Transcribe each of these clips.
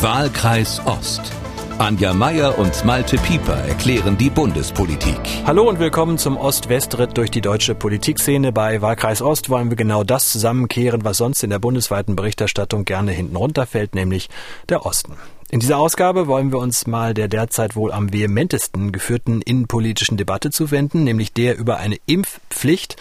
Wahlkreis Ost. Anja Meier und Malte Pieper erklären die Bundespolitik. Hallo und willkommen zum Ost-West-Ritt durch die deutsche Politikszene. Bei Wahlkreis Ost wollen wir genau das zusammenkehren, was sonst in der bundesweiten Berichterstattung gerne hinten runterfällt, nämlich der Osten. In dieser Ausgabe wollen wir uns mal der derzeit wohl am vehementesten geführten innenpolitischen Debatte zuwenden, nämlich der über eine Impfpflicht.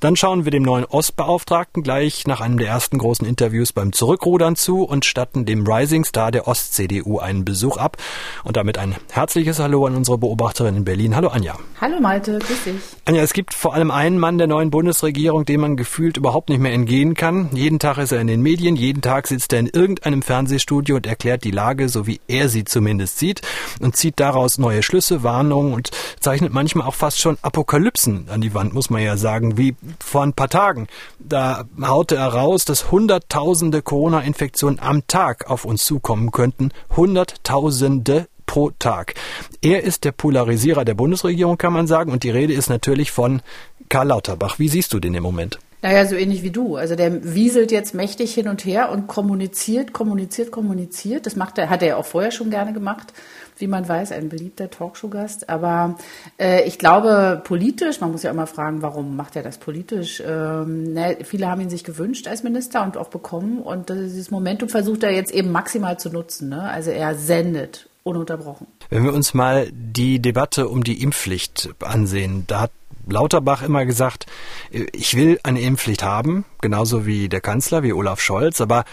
Dann schauen wir dem neuen Ostbeauftragten gleich nach einem der ersten großen Interviews beim Zurückrudern zu und statten dem Rising Star der Ost-CDU einen Besuch ab. Und damit ein herzliches Hallo an unsere Beobachterin in Berlin. Hallo Anja. Hallo Malte, grüß dich. Anja, es gibt vor allem einen Mann der neuen Bundesregierung, dem man gefühlt überhaupt nicht mehr entgehen kann. Jeden Tag ist er in den Medien, jeden Tag sitzt er in irgendeinem Fernsehstudio und erklärt die Lage so wie er sie zumindest sieht und zieht daraus neue Schlüsse, Warnungen und zeichnet manchmal auch fast schon Apokalypsen an die Wand, muss man ja sagen, wie vor ein paar Tagen. Da haute er raus, dass Hunderttausende Corona-Infektionen am Tag auf uns zukommen könnten. Hunderttausende pro Tag. Er ist der Polarisierer der Bundesregierung, kann man sagen, und die Rede ist natürlich von Karl Lauterbach. Wie siehst du den im Moment? Naja, so ähnlich wie du. Also der wieselt jetzt mächtig hin und her und kommuniziert, kommuniziert, kommuniziert. Das macht er, hat er ja auch vorher schon gerne gemacht, wie man weiß, ein beliebter Talkshow-Gast. Aber äh, ich glaube, politisch, man muss ja immer fragen, warum macht er das politisch? Ähm, ne, viele haben ihn sich gewünscht als Minister und auch bekommen. Und dieses Momentum versucht er jetzt eben maximal zu nutzen. Ne? Also er sendet ununterbrochen. Wenn wir uns mal die Debatte um die Impfpflicht ansehen, da hat Lauterbach immer gesagt, ich will eine Impfpflicht haben, genauso wie der Kanzler, wie Olaf Scholz, aber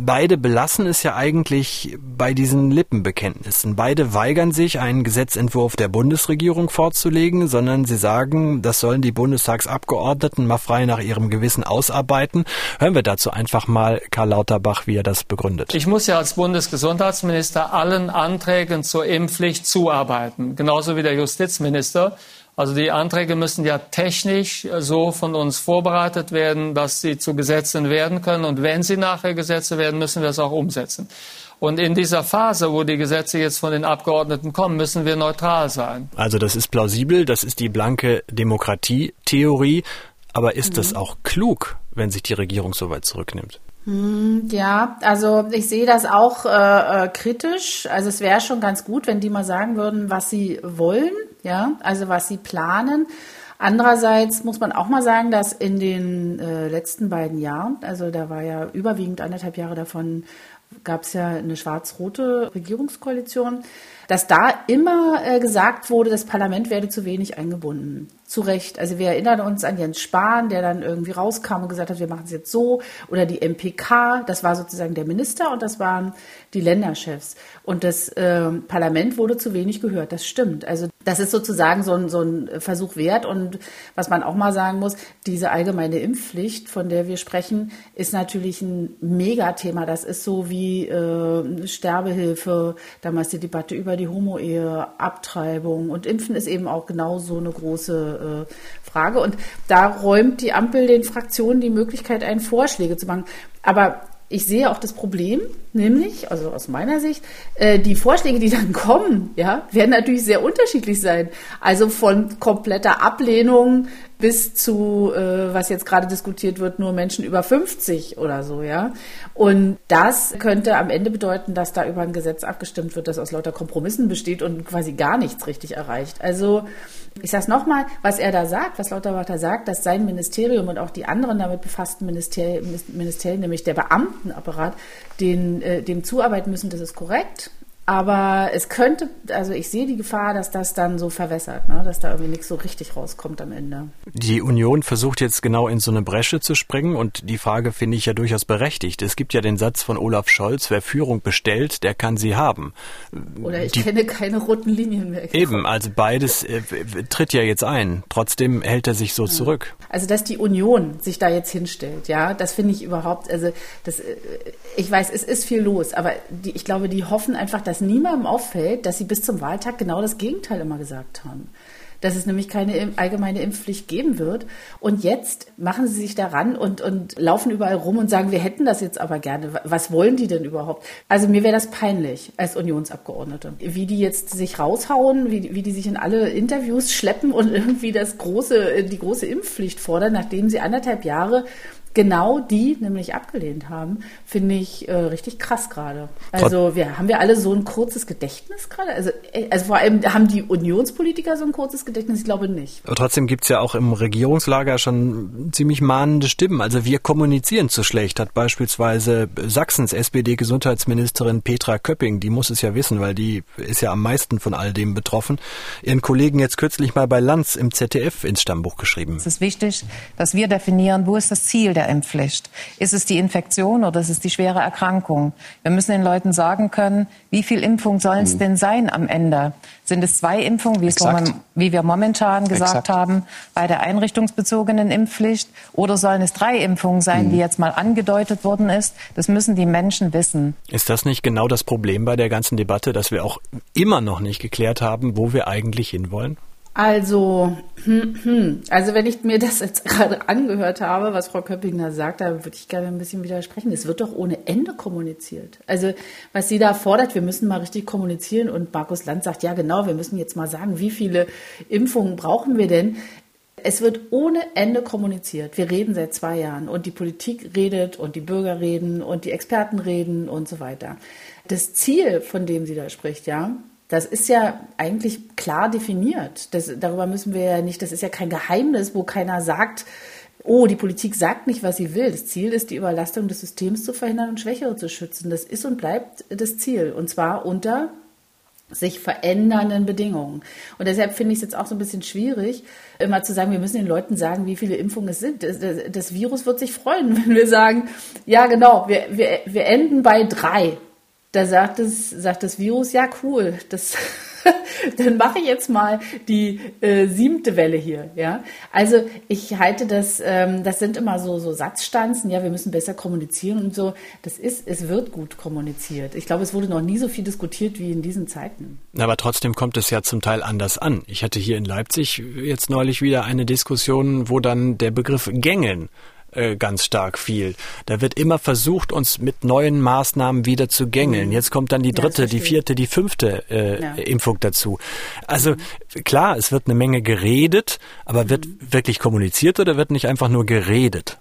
beide belassen es ja eigentlich bei diesen Lippenbekenntnissen. Beide weigern sich, einen Gesetzentwurf der Bundesregierung vorzulegen, sondern sie sagen, das sollen die Bundestagsabgeordneten mal frei nach ihrem Gewissen ausarbeiten. Hören wir dazu einfach mal Karl Lauterbach, wie er das begründet. Ich muss ja als Bundesgesundheitsminister allen Anträgen zur Impfpflicht zuarbeiten, genauso wie der Justizminister. Also die Anträge müssen ja technisch so von uns vorbereitet werden, dass sie zu Gesetzen werden können. Und wenn sie nachher Gesetze werden, müssen wir es auch umsetzen. Und in dieser Phase, wo die Gesetze jetzt von den Abgeordneten kommen, müssen wir neutral sein. Also das ist plausibel, das ist die blanke Demokratietheorie. Aber ist mhm. es auch klug, wenn sich die Regierung so weit zurücknimmt? Hm, ja, also ich sehe das auch äh, äh, kritisch. Also es wäre schon ganz gut, wenn die mal sagen würden, was sie wollen, ja, also was sie planen. Andererseits muss man auch mal sagen, dass in den äh, letzten beiden Jahren, also da war ja überwiegend anderthalb Jahre davon, gab es ja eine schwarz-rote Regierungskoalition, dass da immer äh, gesagt wurde, das Parlament werde zu wenig eingebunden. Zu Recht. Also wir erinnern uns an Jens Spahn, der dann irgendwie rauskam und gesagt hat, wir machen es jetzt so. Oder die MPK, das war sozusagen der Minister und das waren die Länderchefs. Und das äh, Parlament wurde zu wenig gehört. Das stimmt. Also das ist sozusagen so ein, so ein Versuch wert. Und was man auch mal sagen muss, diese allgemeine Impfpflicht, von der wir sprechen, ist natürlich ein Megathema. Das ist so wie äh, Sterbehilfe, damals die Debatte über die Homo-Ehe, Abtreibung. Und Impfen ist eben auch genau so eine große äh, Frage. Und da räumt die Ampel den Fraktionen die Möglichkeit ein, Vorschläge zu machen. Aber ich sehe auch das Problem, nämlich, also aus meiner Sicht, äh, die Vorschläge, die dann kommen, ja, werden natürlich sehr unterschiedlich sein. Also von kompletter Ablehnung bis zu, äh, was jetzt gerade diskutiert wird, nur Menschen über 50 oder so, ja. Und das könnte am Ende bedeuten, dass da über ein Gesetz abgestimmt wird, das aus lauter Kompromissen besteht und quasi gar nichts richtig erreicht. Also ich sage es nochmal, was er da sagt, was Lauterbach da sagt, dass sein Ministerium und auch die anderen damit befassten Ministerien, Ministerien nämlich der Beamtenapparat, den, dem zuarbeiten müssen, das ist korrekt. Aber es könnte, also ich sehe die Gefahr, dass das dann so verwässert, ne? dass da irgendwie nichts so richtig rauskommt am Ende. Die Union versucht jetzt genau in so eine Bresche zu springen und die Frage finde ich ja durchaus berechtigt. Es gibt ja den Satz von Olaf Scholz, wer Führung bestellt, der kann sie haben. Oder ich die, kenne keine roten Linien mehr. Eben, also beides äh, tritt ja jetzt ein. Trotzdem hält er sich so ja. zurück. Also dass die Union sich da jetzt hinstellt, ja, das finde ich überhaupt, also das, äh, ich weiß, es ist viel los, aber die, ich glaube, die hoffen einfach, dass niemandem auffällt, dass sie bis zum Wahltag genau das Gegenteil immer gesagt haben. Dass es nämlich keine allgemeine Impfpflicht geben wird. Und jetzt machen sie sich daran und, und laufen überall rum und sagen, wir hätten das jetzt aber gerne. Was wollen die denn überhaupt? Also mir wäre das peinlich als Unionsabgeordnete. Wie die jetzt sich raushauen, wie, wie die sich in alle Interviews schleppen und irgendwie das große, die große Impfpflicht fordern, nachdem sie anderthalb Jahre genau die nämlich abgelehnt haben, finde ich äh, richtig krass gerade. Also wir haben wir alle so ein kurzes Gedächtnis gerade. Also, äh, also vor allem haben die Unionspolitiker so ein kurzes Gedächtnis, ich glaube nicht. Aber trotzdem gibt's ja auch im Regierungslager schon ziemlich mahnende Stimmen. Also wir kommunizieren zu schlecht, hat beispielsweise Sachsens SPD-Gesundheitsministerin Petra Köpping, die muss es ja wissen, weil die ist ja am meisten von all dem betroffen, ihren Kollegen jetzt kürzlich mal bei Lanz im ZDF ins Stammbuch geschrieben. Es ist wichtig, dass wir definieren, wo ist das Ziel der Impfpflicht. Ist es die Infektion oder ist es die schwere Erkrankung? Wir müssen den Leuten sagen können, wie viel Impfung sollen es mhm. denn sein am Ende? Sind es zwei Impfungen, wie, es wie wir momentan gesagt Exakt. haben, bei der einrichtungsbezogenen Impfpflicht? Oder sollen es drei Impfungen sein, mhm. wie jetzt mal angedeutet worden ist? Das müssen die Menschen wissen. Ist das nicht genau das Problem bei der ganzen Debatte, dass wir auch immer noch nicht geklärt haben, wo wir eigentlich hinwollen? Also, hm, hm. also wenn ich mir das jetzt gerade angehört habe, was Frau Köpping da sagt, da würde ich gerne ein bisschen widersprechen. Es wird doch ohne Ende kommuniziert. Also was sie da fordert, wir müssen mal richtig kommunizieren und Markus Land sagt, ja genau, wir müssen jetzt mal sagen, wie viele Impfungen brauchen wir denn? Es wird ohne Ende kommuniziert. Wir reden seit zwei Jahren und die Politik redet und die Bürger reden und die Experten reden und so weiter. Das Ziel, von dem sie da spricht, ja, das ist ja eigentlich klar definiert. Das, darüber müssen wir ja nicht, das ist ja kein Geheimnis, wo keiner sagt, oh, die Politik sagt nicht, was sie will. Das Ziel ist, die Überlastung des Systems zu verhindern und Schwächere zu schützen. Das ist und bleibt das Ziel. Und zwar unter sich verändernden Bedingungen. Und deshalb finde ich es jetzt auch so ein bisschen schwierig, immer zu sagen, wir müssen den Leuten sagen, wie viele Impfungen es sind. Das, das, das Virus wird sich freuen, wenn wir sagen, ja genau, wir, wir, wir enden bei drei. Da sagt es, sagt das Virus, ja cool, das, dann mache ich jetzt mal die äh, siebte Welle hier. Ja, also ich halte das, ähm, das sind immer so so Satzstanzen. Ja, wir müssen besser kommunizieren und so. Das ist, es wird gut kommuniziert. Ich glaube, es wurde noch nie so viel diskutiert wie in diesen Zeiten. Aber trotzdem kommt es ja zum Teil anders an. Ich hatte hier in Leipzig jetzt neulich wieder eine Diskussion, wo dann der Begriff Gängeln äh, ganz stark viel. Da wird immer versucht, uns mit neuen Maßnahmen wieder zu gängeln. Mhm. Jetzt kommt dann die dritte, ja, die vierte, die fünfte äh, ja. Impfung dazu. Also mhm. klar, es wird eine Menge geredet, aber wird mhm. wirklich kommuniziert oder wird nicht einfach nur geredet?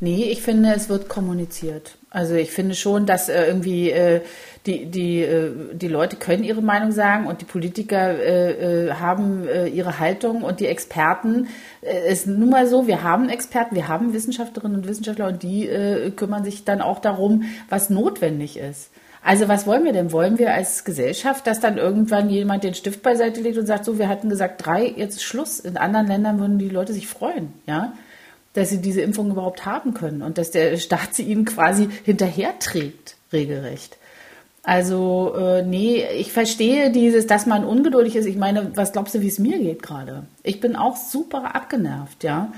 Nee, ich finde, es wird kommuniziert. Also ich finde schon, dass äh, irgendwie äh, die, die, äh, die Leute können ihre Meinung sagen und die Politiker äh, äh, haben äh, ihre Haltung und die Experten. Es ist nun mal so, wir haben Experten, wir haben Wissenschaftlerinnen und Wissenschaftler und die kümmern sich dann auch darum, was notwendig ist. Also was wollen wir denn? Wollen wir als Gesellschaft, dass dann irgendwann jemand den Stift beiseite legt und sagt, so, wir hatten gesagt drei, jetzt Schluss. In anderen Ländern würden die Leute sich freuen, ja dass sie diese Impfung überhaupt haben können und dass der Staat sie ihnen quasi hinterherträgt, regelrecht. Also, äh, nee, ich verstehe dieses, dass man ungeduldig ist. Ich meine, was glaubst du, wie es mir geht gerade? Ich bin auch super abgenervt, ja.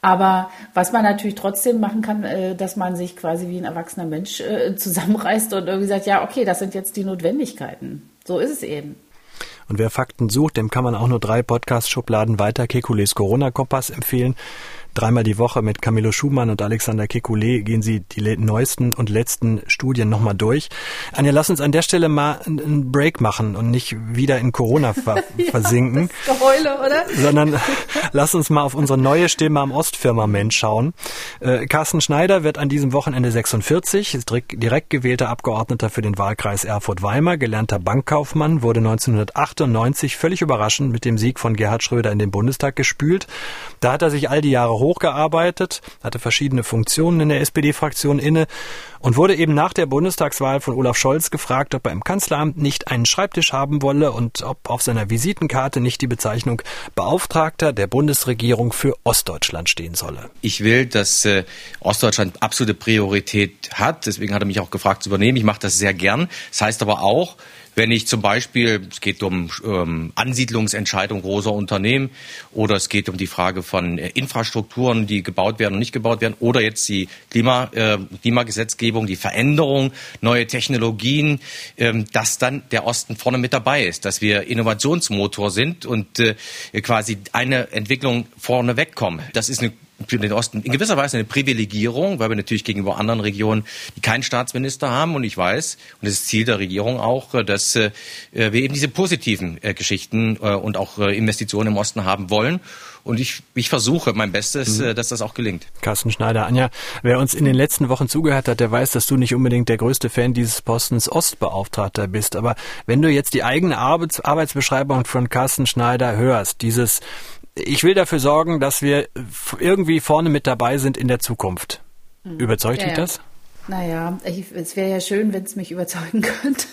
Aber was man natürlich trotzdem machen kann, äh, dass man sich quasi wie ein erwachsener Mensch äh, zusammenreißt und irgendwie sagt, ja, okay, das sind jetzt die Notwendigkeiten. So ist es eben. Und wer Fakten sucht, dem kann man auch nur drei Podcast-Schubladen weiter Kekules Corona-Kompass empfehlen. Dreimal die Woche mit Camilo Schumann und Alexander Kekulé gehen Sie die neuesten und letzten Studien nochmal durch. Anja, lass uns an der Stelle mal einen Break machen und nicht wieder in Corona ver ja, versinken. Geheule, oder? Sondern lass uns mal auf unsere neue Stimme am Ostfirmament schauen. Äh, Carsten Schneider wird an diesem Wochenende 46, ist direkt gewählter Abgeordneter für den Wahlkreis Erfurt-Weimar, gelernter Bankkaufmann, wurde 1998 völlig überraschend mit dem Sieg von Gerhard Schröder in den Bundestag gespült. Da hat er sich all die Jahre hochgearbeitet, hatte verschiedene Funktionen in der SPD-Fraktion inne und wurde eben nach der Bundestagswahl von Olaf Scholz gefragt, ob er im Kanzleramt nicht einen Schreibtisch haben wolle und ob auf seiner Visitenkarte nicht die Bezeichnung Beauftragter der Bundesregierung für Ostdeutschland stehen solle. Ich will, dass äh, Ostdeutschland absolute Priorität hat. Deswegen hat er mich auch gefragt zu übernehmen. Ich mache das sehr gern. Das heißt aber auch, wenn ich zum Beispiel, es geht um ähm, Ansiedlungsentscheidungen großer Unternehmen oder es geht um die Frage von äh, Infrastrukturen, die gebaut werden und nicht gebaut werden oder jetzt die Klima, äh, Klimagesetzgebung, die Veränderung, neue Technologien, ähm, dass dann der Osten vorne mit dabei ist, dass wir Innovationsmotor sind und äh, quasi eine Entwicklung vorne wegkommen. Das ist eine für den Osten in gewisser Weise eine Privilegierung, weil wir natürlich gegenüber anderen Regionen, die keinen Staatsminister haben. Und ich weiß, und das ist Ziel der Regierung auch, äh, dass äh, wir eben diese positiven äh, Geschichten und auch Investitionen im Osten haben wollen. Und ich, ich versuche mein Bestes, mhm. dass das auch gelingt. Carsten Schneider, Anja, wer uns in den letzten Wochen zugehört hat, der weiß, dass du nicht unbedingt der größte Fan dieses Postens Ostbeauftragter bist. Aber wenn du jetzt die eigene Arbeits Arbeitsbeschreibung von Carsten Schneider hörst, dieses ich will dafür sorgen, dass wir irgendwie vorne mit dabei sind in der Zukunft. Hm. Überzeugt ja, dich das? Naja, ich, es wäre ja schön, wenn es mich überzeugen könnte.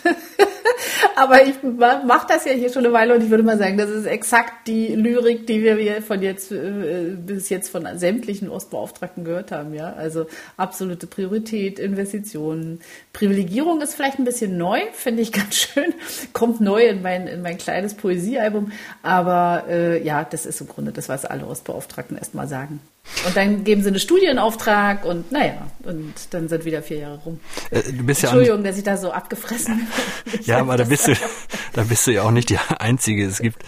Aber ich mache das ja hier schon eine Weile und ich würde mal sagen, das ist exakt die Lyrik, die wir von jetzt äh, bis jetzt von sämtlichen Ostbeauftragten gehört haben. Ja, also absolute Priorität, Investitionen, Privilegierung ist vielleicht ein bisschen neu, finde ich ganz schön, kommt neu in mein in mein kleines Poesiealbum. Aber äh, ja, das ist im Grunde das, was alle Ostbeauftragten erstmal sagen. Und dann geben sie einen Studienauftrag und naja, und dann sind wieder vier Jahre rum. Äh, du bist Entschuldigung, ja dass ich da so abgefressen bin. ja, aber da bist du, da bist du ja auch nicht die Einzige. Es gibt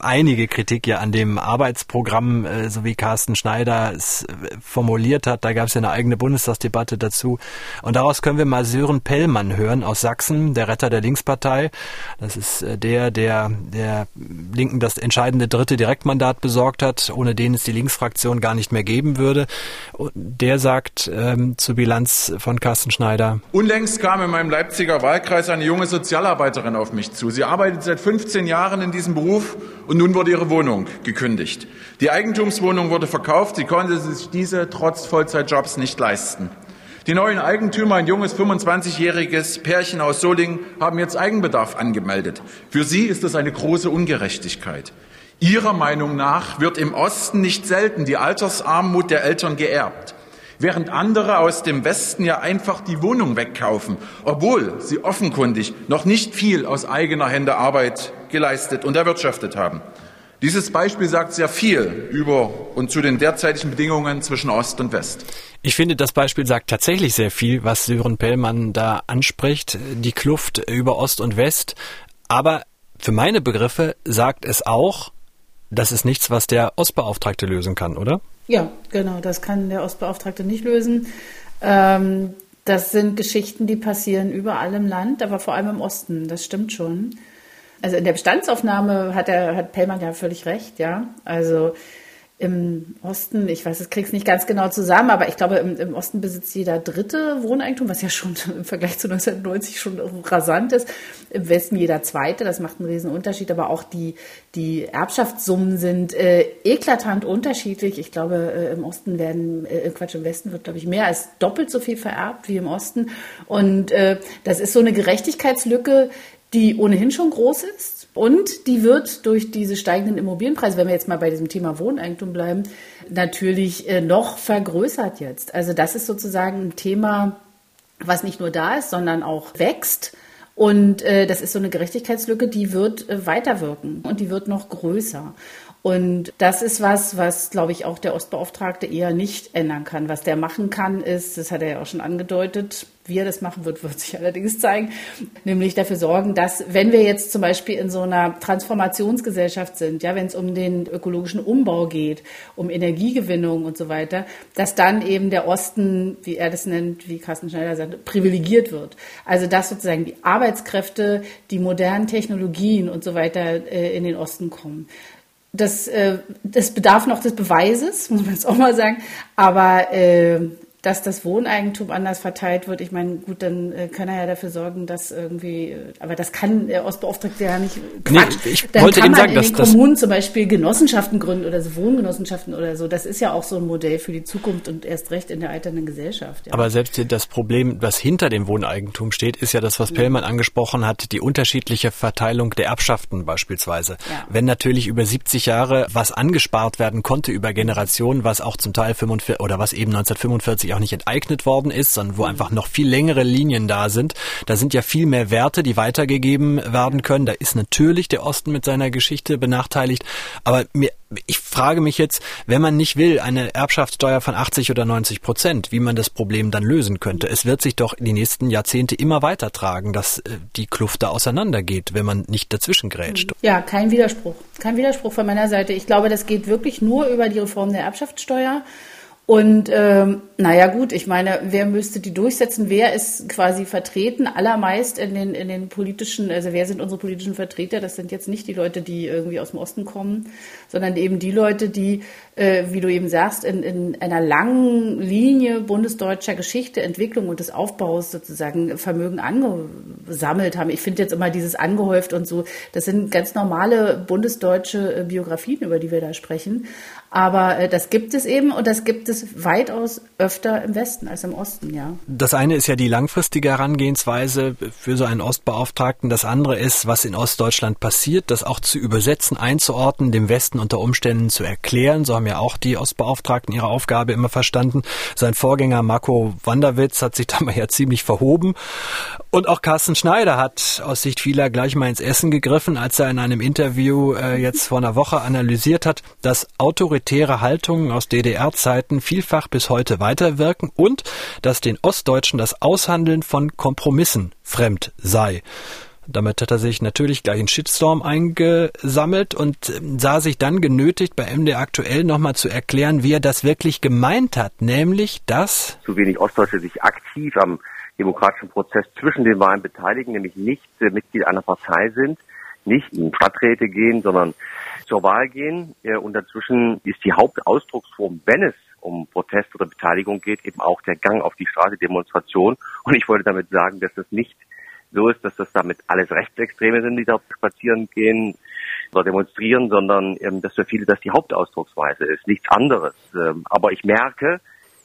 einige Kritik ja an dem Arbeitsprogramm, äh, so wie Carsten Schneider es äh, formuliert hat. Da gab es ja eine eigene Bundestagsdebatte dazu. Und daraus können wir mal Sören Pellmann hören aus Sachsen, der Retter der Linkspartei. Das ist der, der der Linken das entscheidende dritte Direktmandat besorgt hat, ohne den es die Linksfraktion gar nicht mehr geben würde. Der sagt ähm, zur Bilanz von Carsten Schneider. Unlängst kam in meinem Leipziger Wahlkreis eine junge Sozialarbeiterin auf mich zu. Sie arbeitet seit 15 Jahren in diesem Beruf und nun wurde ihre Wohnung gekündigt. Die Eigentumswohnung wurde verkauft. Sie konnte sich diese trotz Vollzeitjobs nicht leisten. Die neuen Eigentümer, ein junges 25-jähriges Pärchen aus Solingen, haben jetzt Eigenbedarf angemeldet. Für sie ist das eine große Ungerechtigkeit. Ihrer Meinung nach wird im Osten nicht selten die Altersarmut der Eltern geerbt, während andere aus dem Westen ja einfach die Wohnung wegkaufen, obwohl sie offenkundig noch nicht viel aus eigener Hände Arbeit geleistet und erwirtschaftet haben. Dieses Beispiel sagt sehr viel über und zu den derzeitigen Bedingungen zwischen Ost und West. Ich finde, das Beispiel sagt tatsächlich sehr viel, was Sören Pellmann da anspricht, die Kluft über Ost und West. Aber für meine Begriffe sagt es auch, das ist nichts, was der Ostbeauftragte lösen kann, oder? Ja, genau, das kann der Ostbeauftragte nicht lösen. Ähm, das sind Geschichten, die passieren überall im Land, aber vor allem im Osten, das stimmt schon. Also in der Bestandsaufnahme hat er, hat Pellmann ja völlig recht, ja. Also im Osten, ich weiß, es krieg's nicht ganz genau zusammen, aber ich glaube, im, im, Osten besitzt jeder dritte Wohneigentum, was ja schon im Vergleich zu 1990 schon rasant ist. Im Westen jeder zweite, das macht einen riesen Unterschied, aber auch die, die Erbschaftssummen sind äh, eklatant unterschiedlich. Ich glaube, äh, im Osten werden, äh, Quatsch, im Westen wird, glaube ich, mehr als doppelt so viel vererbt wie im Osten. Und äh, das ist so eine Gerechtigkeitslücke, die ohnehin schon groß ist und die wird durch diese steigenden Immobilienpreise, wenn wir jetzt mal bei diesem Thema Wohneigentum bleiben, natürlich äh, noch vergrößert jetzt. Also das ist sozusagen ein Thema, was nicht nur da ist, sondern auch wächst. Und äh, das ist so eine Gerechtigkeitslücke, die wird äh, weiterwirken und die wird noch größer. Und das ist was, was, glaube ich, auch der Ostbeauftragte eher nicht ändern kann. Was der machen kann, ist, das hat er ja auch schon angedeutet, wie er das machen wird, wird sich allerdings zeigen, nämlich dafür sorgen, dass, wenn wir jetzt zum Beispiel in so einer Transformationsgesellschaft sind, ja, wenn es um den ökologischen Umbau geht, um Energiegewinnung und so weiter, dass dann eben der Osten, wie er das nennt, wie Carsten Schneider sagt, privilegiert wird. Also dass sozusagen die Arbeitskräfte, die modernen Technologien und so weiter äh, in den Osten kommen das, äh, das bedarf noch des Beweises, muss man jetzt auch mal sagen. Aber äh, dass das Wohneigentum anders verteilt wird. Ich meine, gut, dann äh, kann er ja dafür sorgen, dass irgendwie, äh, aber das kann der Ostbeauftragte ja nicht. Quatsch. Nee, ich dann wollte kann eben man sagen, in den dass, Kommunen zum Beispiel Genossenschaften gründen oder so Wohngenossenschaften oder so. Das ist ja auch so ein Modell für die Zukunft und erst recht in der alternden Gesellschaft. Ja. Aber selbst das Problem, was hinter dem Wohneigentum steht, ist ja das, was ja. Pellmann angesprochen hat, die unterschiedliche Verteilung der Erbschaften beispielsweise. Ja. Wenn natürlich über 70 Jahre was angespart werden konnte über Generationen, was auch zum Teil 45 oder was eben 1945 auch nicht enteignet worden ist, sondern wo einfach noch viel längere Linien da sind. Da sind ja viel mehr Werte, die weitergegeben werden können. Da ist natürlich der Osten mit seiner Geschichte benachteiligt. Aber mir, ich frage mich jetzt, wenn man nicht will, eine Erbschaftssteuer von 80 oder 90 Prozent, wie man das Problem dann lösen könnte. Es wird sich doch in die nächsten Jahrzehnte immer weiter dass äh, die Kluft da auseinandergeht, wenn man nicht dazwischen grätscht. Ja, kein Widerspruch. Kein Widerspruch von meiner Seite. Ich glaube, das geht wirklich nur über die Reform der Erbschaftssteuer. Und ähm, naja gut, ich meine, wer müsste die durchsetzen? Wer ist quasi vertreten? Allermeist in den, in den politischen, also wer sind unsere politischen Vertreter? Das sind jetzt nicht die Leute, die irgendwie aus dem Osten kommen, sondern eben die Leute, die, äh, wie du eben sagst, in, in einer langen Linie bundesdeutscher Geschichte, Entwicklung und des Aufbaus sozusagen Vermögen angesammelt haben. Ich finde jetzt immer dieses angehäuft und so, das sind ganz normale bundesdeutsche äh, Biografien, über die wir da sprechen. Aber äh, das gibt es eben und das gibt es weitaus öfter im Westen als im Osten, ja. Das eine ist ja die langfristige Herangehensweise für so einen Ostbeauftragten. Das andere ist, was in Ostdeutschland passiert, das auch zu übersetzen, einzuordnen, dem Westen unter Umständen zu erklären. So haben ja auch die Ostbeauftragten ihre Aufgabe immer verstanden. Sein Vorgänger Marco Wanderwitz hat sich da mal ja ziemlich verhoben. Und auch Carsten Schneider hat aus Sicht vieler gleich mal ins Essen gegriffen, als er in einem Interview äh, jetzt vor einer Woche analysiert hat, dass autoritäre Haltungen aus DDR-Zeiten vielfach bis heute weiterwirken und dass den Ostdeutschen das Aushandeln von Kompromissen fremd sei. Damit hat er sich natürlich gleich einen Shitstorm eingesammelt und ähm, sah sich dann genötigt, bei MD aktuell nochmal zu erklären, wie er das wirklich gemeint hat, nämlich dass zu wenig Ostdeutsche sich aktiv am demokratischen Prozess zwischen den Wahlen beteiligen, nämlich nicht äh, Mitglied einer Partei sind, nicht in Stadträte gehen, sondern zur Wahl gehen. Äh, und dazwischen ist die Hauptausdrucksform, wenn es um Protest oder Beteiligung geht, eben auch der Gang auf die Straße, Demonstration. Und ich wollte damit sagen, dass es nicht ist, dass das damit alles Rechtsextreme sind, die da spazieren gehen oder demonstrieren, sondern ähm, dass für viele das die Hauptausdrucksweise ist, nichts anderes. Ähm, aber ich merke,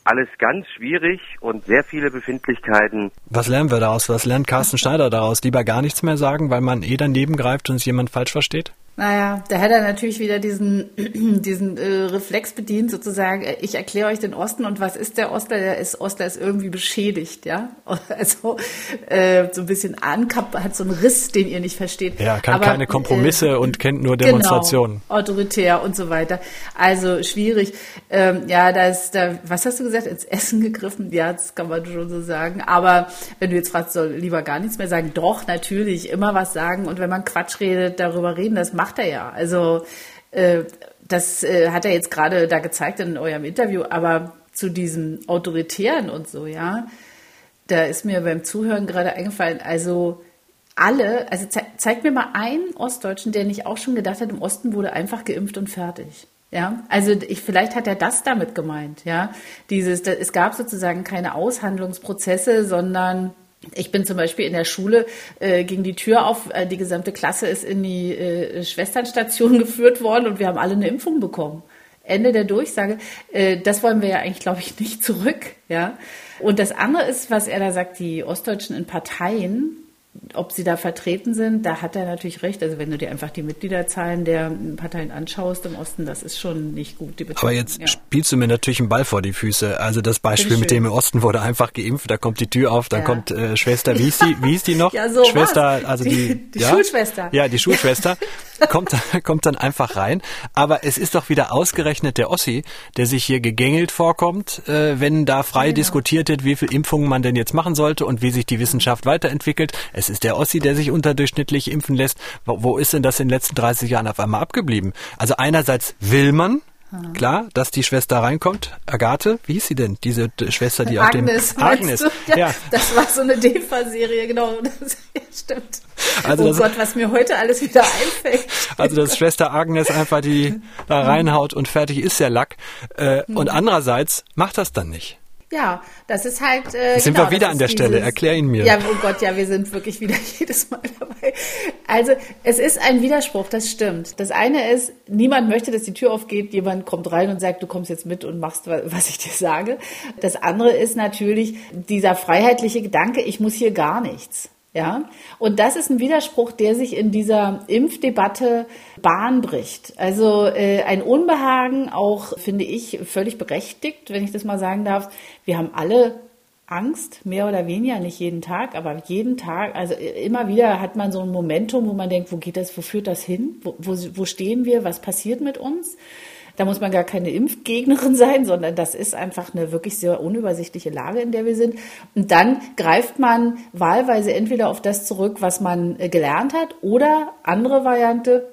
alles ganz schwierig und sehr viele Befindlichkeiten. Was lernen wir daraus? Was lernt Carsten Schneider daraus? Lieber gar nichts mehr sagen, weil man eh daneben greift und es jemand falsch versteht? Naja, da hat er natürlich wieder diesen, diesen äh, Reflex bedient, sozusagen, äh, ich erkläre euch den Osten und was ist der Ostler? Der ist, Ostler ist irgendwie beschädigt, ja. Also äh, so ein bisschen Ankap hat so einen Riss, den ihr nicht versteht. Ja, kann Aber, keine Kompromisse äh, und kennt nur Demonstrationen. Genau, autoritär und so weiter. Also schwierig. Ähm, ja, da ist da, was hast du gesagt, ins Essen gegriffen? Ja, das kann man schon so sagen. Aber wenn du jetzt fragst, soll lieber gar nichts mehr sagen, doch, natürlich, immer was sagen. Und wenn man Quatsch redet, darüber reden, das macht macht er ja. Also äh, das äh, hat er jetzt gerade da gezeigt in eurem Interview, aber zu diesem Autoritären und so, ja, da ist mir beim Zuhören gerade eingefallen, also alle, also ze zeigt mir mal einen Ostdeutschen, der nicht auch schon gedacht hat, im Osten wurde einfach geimpft und fertig. Ja, also ich, vielleicht hat er das damit gemeint, ja. Dieses, da, es gab sozusagen keine Aushandlungsprozesse, sondern ich bin zum Beispiel in der Schule, äh, ging die Tür auf, äh, die gesamte Klasse ist in die äh, Schwesternstation geführt worden und wir haben alle eine Impfung bekommen. Ende der Durchsage. Äh, das wollen wir ja eigentlich, glaube ich, nicht zurück. Ja. Und das andere ist, was er da sagt, die Ostdeutschen in Parteien, ob sie da vertreten sind, da hat er natürlich recht. Also wenn du dir einfach die Mitgliederzahlen der Parteien anschaust im Osten, das ist schon nicht gut. Aber jetzt ja. spielst du mir natürlich einen Ball vor die Füße. Also das Beispiel mit dem im Osten wurde einfach geimpft, da kommt die Tür auf, dann ja. kommt äh, Schwester, wie hieß die, wie hieß die noch? Ja, so Schwester, also die, die, die ja? Schulschwester. Ja, die Schulschwester kommt, kommt dann einfach rein. Aber es ist doch wieder ausgerechnet der Ossi, der sich hier gegängelt vorkommt, äh, wenn da frei genau. diskutiert wird, wie viel Impfungen man denn jetzt machen sollte und wie sich die Wissenschaft weiterentwickelt. Es es ist der Ossi, der sich unterdurchschnittlich impfen lässt. Wo, wo ist denn das in den letzten 30 Jahren auf einmal abgeblieben? Also einerseits will man, Klar, dass die Schwester reinkommt. Agathe, wie hieß sie denn? Diese Schwester, die Agnes, auf dem Agnes. Ja, ja, Das war so eine DEFA-Serie, genau. Das ja, stimmt. Also oh das, Gott, was mir heute alles wieder einfällt. Also dass Schwester Agnes einfach die da reinhaut und fertig ist der Lack. Äh, mhm. Und andererseits macht das dann nicht. Ja, das ist halt. Äh, sind genau, wir wieder an der Stelle? Erklär ihn mir. Ja, oh Gott, ja, wir sind wirklich wieder jedes Mal dabei. Also es ist ein Widerspruch, das stimmt. Das eine ist, niemand möchte, dass die Tür aufgeht, jemand kommt rein und sagt, du kommst jetzt mit und machst, was ich dir sage. Das andere ist natürlich dieser freiheitliche Gedanke, ich muss hier gar nichts. Ja, und das ist ein Widerspruch, der sich in dieser Impfdebatte Bahn bricht. Also äh, ein Unbehagen, auch finde ich völlig berechtigt, wenn ich das mal sagen darf. Wir haben alle Angst, mehr oder weniger, nicht jeden Tag, aber jeden Tag, also immer wieder hat man so ein Momentum, wo man denkt, wo geht das, wo führt das hin? Wo, wo, wo stehen wir? Was passiert mit uns? Da muss man gar keine Impfgegnerin sein, sondern das ist einfach eine wirklich sehr unübersichtliche Lage, in der wir sind. Und dann greift man wahlweise entweder auf das zurück, was man äh, gelernt hat, oder andere Variante,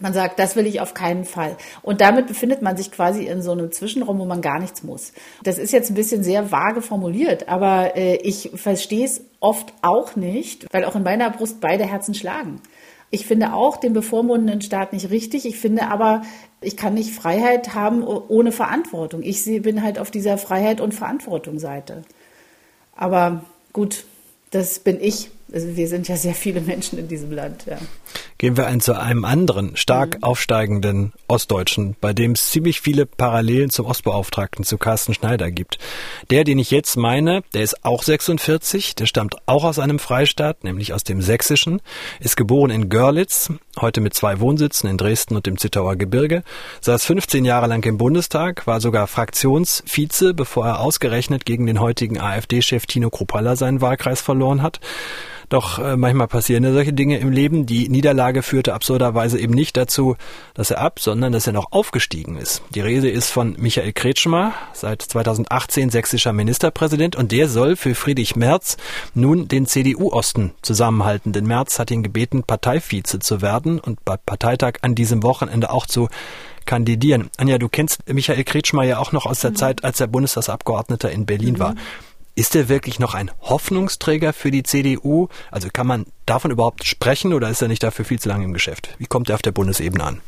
man sagt, das will ich auf keinen Fall. Und damit befindet man sich quasi in so einem Zwischenraum, wo man gar nichts muss. Das ist jetzt ein bisschen sehr vage formuliert, aber äh, ich verstehe es oft auch nicht, weil auch in meiner Brust beide Herzen schlagen. Ich finde auch den bevormundenden Staat nicht richtig. Ich finde aber, ich kann nicht Freiheit haben ohne Verantwortung. Ich bin halt auf dieser Freiheit und Verantwortung Seite. Aber gut, das bin ich. Also wir sind ja sehr viele Menschen in diesem Land. Ja. Gehen wir ein zu einem anderen, stark mhm. aufsteigenden Ostdeutschen, bei dem es ziemlich viele Parallelen zum Ostbeauftragten, zu Carsten Schneider gibt. Der, den ich jetzt meine, der ist auch 46, der stammt auch aus einem Freistaat, nämlich aus dem Sächsischen, ist geboren in Görlitz, heute mit zwei Wohnsitzen in Dresden und im Zittauer Gebirge, saß 15 Jahre lang im Bundestag, war sogar Fraktionsvize, bevor er ausgerechnet gegen den heutigen AfD-Chef Tino Kruppalla seinen Wahlkreis verloren hat. Doch äh, manchmal passieren ja solche Dinge im Leben. Die Niederlage führte absurderweise eben nicht dazu, dass er ab, sondern dass er noch aufgestiegen ist. Die Rede ist von Michael Kretschmer, seit 2018 sächsischer Ministerpräsident und der soll für Friedrich Merz nun den CDU-Osten zusammenhalten. Denn Merz hat ihn gebeten, Parteivize zu werden und bei Parteitag an diesem Wochenende auch zu kandidieren. Anja, du kennst Michael Kretschmer ja auch noch aus der mhm. Zeit, als er Bundestagsabgeordneter in Berlin mhm. war. Ist er wirklich noch ein Hoffnungsträger für die CDU? Also kann man davon überhaupt sprechen oder ist er nicht dafür viel zu lange im Geschäft? Wie kommt er auf der Bundesebene an?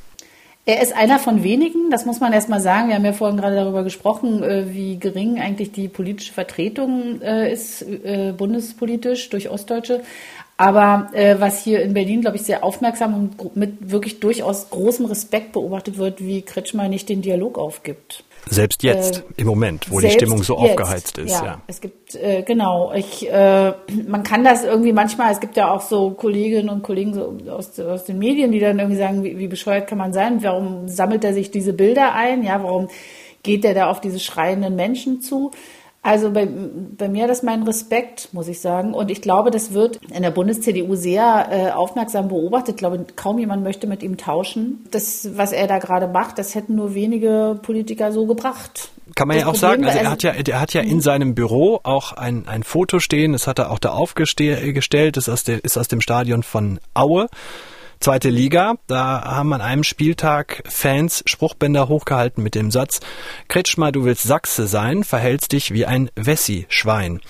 Er ist einer von wenigen, das muss man erst mal sagen. Wir haben ja vorhin gerade darüber gesprochen, äh, wie gering eigentlich die politische Vertretung äh, ist, äh, bundespolitisch durch Ostdeutsche. Aber was hier in Berlin, glaube ich, sehr aufmerksam und mit wirklich durchaus großem Respekt beobachtet wird, wie Kretschmer nicht den Dialog aufgibt. Selbst jetzt, äh, im Moment, wo die Stimmung so jetzt, aufgeheizt ist. Ja, ja. es gibt, äh, genau, ich, äh, man kann das irgendwie manchmal, es gibt ja auch so Kolleginnen und Kollegen so aus, aus den Medien, die dann irgendwie sagen, wie, wie bescheuert kann man sein? Warum sammelt er sich diese Bilder ein? Ja, warum geht er da auf diese schreienden Menschen zu? Also bei, bei mir das mein Respekt, muss ich sagen. Und ich glaube, das wird in der Bundes-CDU sehr äh, aufmerksam beobachtet. Ich glaube, kaum jemand möchte mit ihm tauschen. Das, was er da gerade macht, das hätten nur wenige Politiker so gebracht. Kann man das ja auch Problem, sagen, also er hat ja, er hat ja in mhm. seinem Büro auch ein, ein Foto stehen, das hat er auch da aufgestellt, das ist aus, der, ist aus dem Stadion von Aue. Zweite Liga, da haben an einem Spieltag Fans Spruchbänder hochgehalten mit dem Satz, Kretschmer, du willst Sachse sein, verhältst dich wie ein Wessi-Schwein.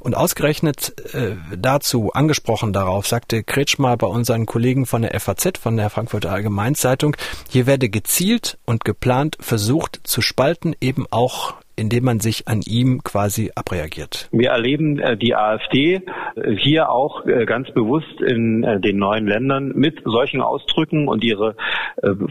Und ausgerechnet äh, dazu, angesprochen darauf, sagte Kretschmer bei unseren Kollegen von der FAZ, von der Frankfurter Allgemeinzeitung, hier werde gezielt und geplant versucht zu spalten, eben auch indem man sich an ihm quasi abreagiert. Wir erleben äh, die AfD äh, hier auch äh, ganz bewusst in den neuen Ländern mit solchen Ausdrücken und ihre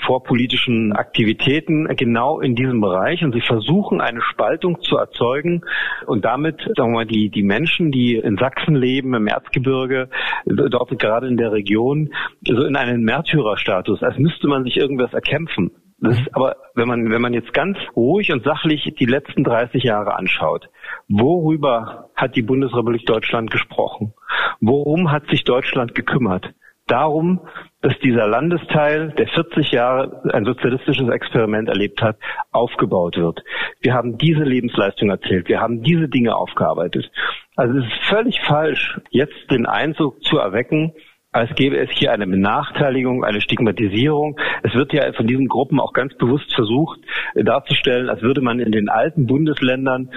vorpolitischen Aktivitäten genau in diesem Bereich. Und sie versuchen eine Spaltung zu erzeugen und damit, sagen wir mal, die, die Menschen, die in Sachsen leben, im Erzgebirge, dort gerade in der Region, so in einen Märtyrerstatus, als müsste man sich irgendwas erkämpfen. Das ist aber, wenn man, wenn man jetzt ganz ruhig und sachlich die letzten 30 Jahre anschaut, worüber hat die Bundesrepublik Deutschland gesprochen? Worum hat sich Deutschland gekümmert? Darum, dass dieser Landesteil, der 40 Jahre ein sozialistisches Experiment erlebt hat, aufgebaut wird. Wir haben diese Lebensleistung erzählt. Wir haben diese Dinge aufgearbeitet. Also es ist völlig falsch, jetzt den Eindruck zu erwecken, als gäbe es hier eine Benachteiligung, eine Stigmatisierung. Es wird ja von diesen Gruppen auch ganz bewusst versucht äh, darzustellen, als würde man in den alten Bundesländern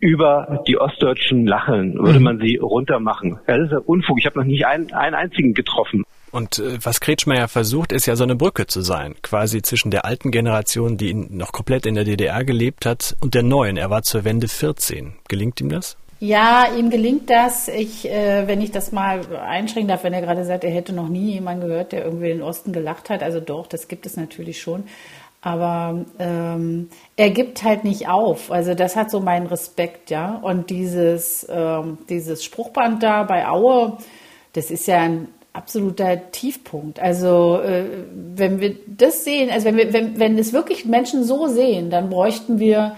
über die Ostdeutschen lachen, würde mhm. man sie runtermachen. Das ist ja Unfug. Ich habe noch nicht einen, einen einzigen getroffen. Und äh, was Kretschmer versucht, ist ja so eine Brücke zu sein, quasi zwischen der alten Generation, die noch komplett in der DDR gelebt hat, und der neuen. Er war zur Wende 14. Gelingt ihm das? Ja, ihm gelingt das. Ich, äh, wenn ich das mal einschränken darf, wenn er gerade sagt, er hätte noch nie jemanden gehört, der irgendwie in den Osten gelacht hat. Also doch, das gibt es natürlich schon. Aber ähm, er gibt halt nicht auf. Also das hat so meinen Respekt, ja. Und dieses, ähm, dieses Spruchband da bei Aue, das ist ja ein absoluter Tiefpunkt. Also äh, wenn wir das sehen, also wenn wir, wenn, wenn es wirklich Menschen so sehen, dann bräuchten wir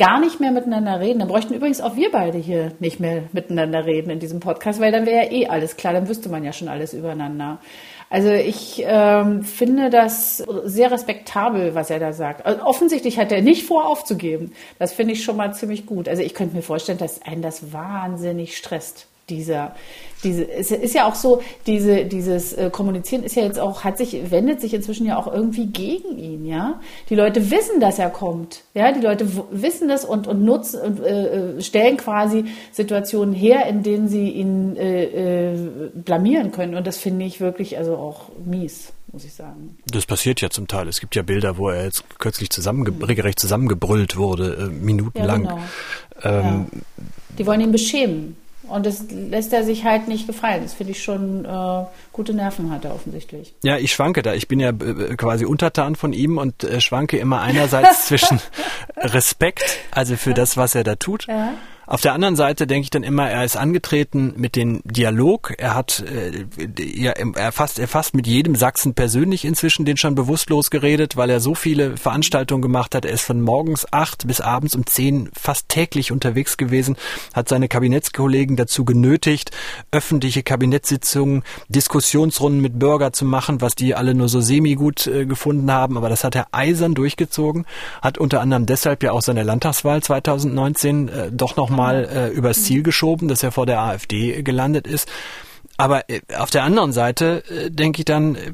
gar nicht mehr miteinander reden. Dann bräuchten übrigens auch wir beide hier nicht mehr miteinander reden in diesem Podcast, weil dann wäre ja eh alles klar, dann wüsste man ja schon alles übereinander. Also ich ähm, finde das sehr respektabel, was er da sagt. Also offensichtlich hat er nicht vor, aufzugeben. Das finde ich schon mal ziemlich gut. Also ich könnte mir vorstellen, dass einen das wahnsinnig stresst dieser, diese, es ist ja auch so, diese, dieses äh, Kommunizieren ist ja jetzt auch, hat sich, wendet sich inzwischen ja auch irgendwie gegen ihn, ja. Die Leute wissen, dass er kommt, ja. Die Leute wissen das und, und nutzen und äh, äh, stellen quasi Situationen her, in denen sie ihn äh, äh, blamieren können. Und das finde ich wirklich also auch mies muss ich sagen. Das passiert ja zum Teil. Es gibt ja Bilder, wo er jetzt kürzlich zusammenge regelrecht zusammengebrüllt wurde, äh, minutenlang. Ja, genau. ähm, ja. Die wollen ihn beschämen. Und das lässt er sich halt nicht gefallen. Das finde ich schon äh, gute Nerven hat er offensichtlich. Ja, ich schwanke da. Ich bin ja äh, quasi untertan von ihm und äh, schwanke immer einerseits zwischen Respekt, also für das, was er da tut, ja. Auf der anderen Seite denke ich dann immer, er ist angetreten mit dem Dialog. Er hat, äh, ja, er fast, er fast mit jedem Sachsen persönlich inzwischen den schon bewusstlos geredet, weil er so viele Veranstaltungen gemacht hat. Er ist von morgens acht bis abends um zehn fast täglich unterwegs gewesen, hat seine Kabinettskollegen dazu genötigt, öffentliche Kabinettssitzungen, Diskussionsrunden mit Bürger zu machen, was die alle nur so semi-gut äh, gefunden haben. Aber das hat er eisern durchgezogen, hat unter anderem deshalb ja auch seine Landtagswahl 2019 äh, doch noch mal mal äh, übers Ziel geschoben, dass er vor der AfD gelandet ist. Aber äh, auf der anderen Seite äh, denke ich dann, äh,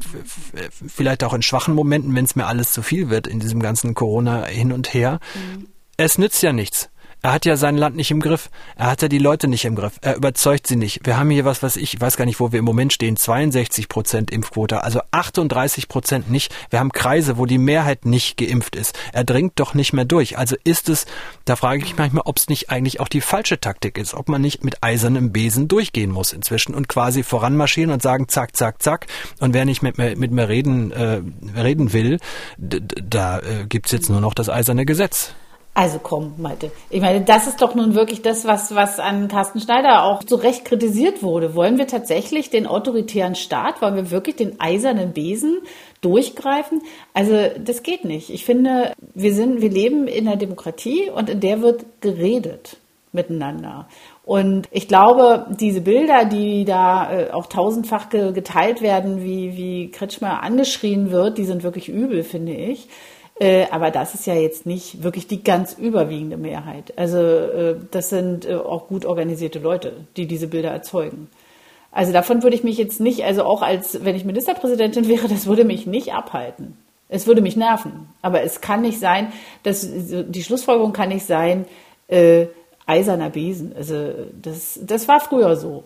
vielleicht auch in schwachen Momenten, wenn es mir alles zu viel wird in diesem ganzen Corona hin und her, mhm. es nützt ja nichts. Er hat ja sein Land nicht im Griff. Er hat ja die Leute nicht im Griff. Er überzeugt sie nicht. Wir haben hier was, was ich, weiß gar nicht, wo wir im Moment stehen, 62 Prozent Impfquote, also 38 Prozent nicht. Wir haben Kreise, wo die Mehrheit nicht geimpft ist. Er dringt doch nicht mehr durch. Also ist es, da frage ich manchmal, ob es nicht eigentlich auch die falsche Taktik ist, ob man nicht mit eisernem Besen durchgehen muss inzwischen und quasi voranmarschieren und sagen, zack, zack, zack. Und wer nicht mit mir, mit mir reden, äh, reden will, da äh, gibt's jetzt nur noch das eiserne Gesetz. Also komm, Malte. Ich meine, das ist doch nun wirklich das, was, was an Carsten Schneider auch zu Recht kritisiert wurde. Wollen wir tatsächlich den autoritären Staat, wollen wir wirklich den eisernen Besen durchgreifen? Also das geht nicht. Ich finde, wir sind, wir leben in einer Demokratie und in der wird geredet miteinander. Und ich glaube, diese Bilder, die da äh, auch tausendfach geteilt werden, wie, wie Kretschmer angeschrien wird, die sind wirklich übel, finde ich. Äh, aber das ist ja jetzt nicht wirklich die ganz überwiegende Mehrheit. Also äh, das sind äh, auch gut organisierte Leute, die diese Bilder erzeugen. Also davon würde ich mich jetzt nicht, also auch als wenn ich Ministerpräsidentin wäre, das würde mich nicht abhalten. Es würde mich nerven. Aber es kann nicht sein, dass die Schlussfolgerung kann nicht sein, äh, eiserner Besen. Also das, das war früher so.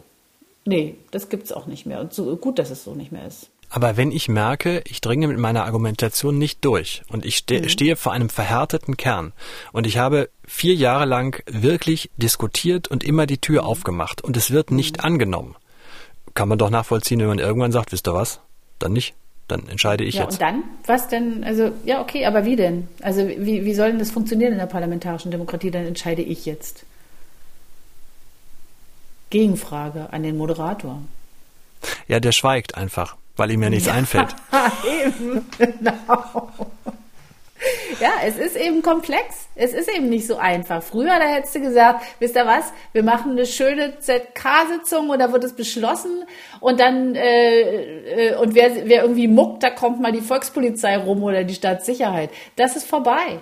Nee, das gibt's auch nicht mehr. Und so gut, dass es so nicht mehr ist. Aber wenn ich merke, ich dringe mit meiner Argumentation nicht durch und ich ste mhm. stehe vor einem verhärteten Kern und ich habe vier Jahre lang wirklich diskutiert und immer die Tür aufgemacht und es wird nicht mhm. angenommen, kann man doch nachvollziehen, wenn man irgendwann sagt, wisst ihr was, dann nicht. Dann entscheide ich ja, jetzt. Und dann? Was denn? Also, ja, okay, aber wie denn? Also, wie, wie soll denn das funktionieren in der parlamentarischen Demokratie? Dann entscheide ich jetzt. Gegenfrage an den Moderator. Ja, der schweigt einfach weil ihm ja nichts ja, einfällt. eben, genau. Ja, es ist eben komplex. Es ist eben nicht so einfach. Früher, da hättest du gesagt, wisst ihr was, wir machen eine schöne ZK-Sitzung und da wird es beschlossen und dann, äh, äh, und wer, wer irgendwie muckt, da kommt mal die Volkspolizei rum oder die Staatssicherheit. Das ist vorbei.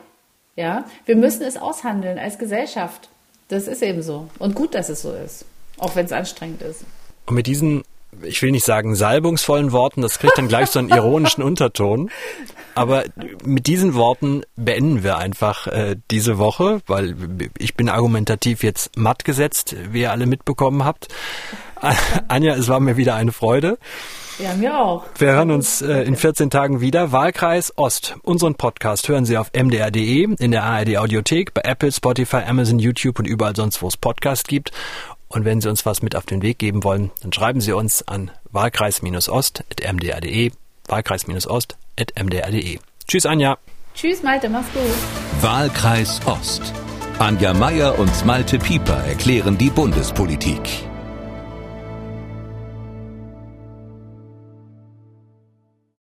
Ja, wir müssen es aushandeln als Gesellschaft. Das ist eben so. Und gut, dass es so ist. Auch wenn es anstrengend ist. Und mit diesen ich will nicht sagen salbungsvollen Worten, das kriegt dann gleich so einen ironischen Unterton. Aber mit diesen Worten beenden wir einfach äh, diese Woche, weil ich bin argumentativ jetzt matt gesetzt, wie ihr alle mitbekommen habt. Anja, es war mir wieder eine Freude. Ja, mir auch. Wir hören uns äh, in 14 Tagen wieder. Wahlkreis Ost. Unseren Podcast hören Sie auf mdr.de, in der ARD Audiothek, bei Apple, Spotify, Amazon, YouTube und überall sonst, wo es Podcast gibt. Und wenn Sie uns was mit auf den Weg geben wollen, dann schreiben Sie uns an wahlkreis-ost.mdr.de, wahlkreis-ost.mdr.de. Tschüss, Anja. Tschüss, Malte, mach's gut. Wahlkreis Ost. Anja Meier und Malte Pieper erklären die Bundespolitik.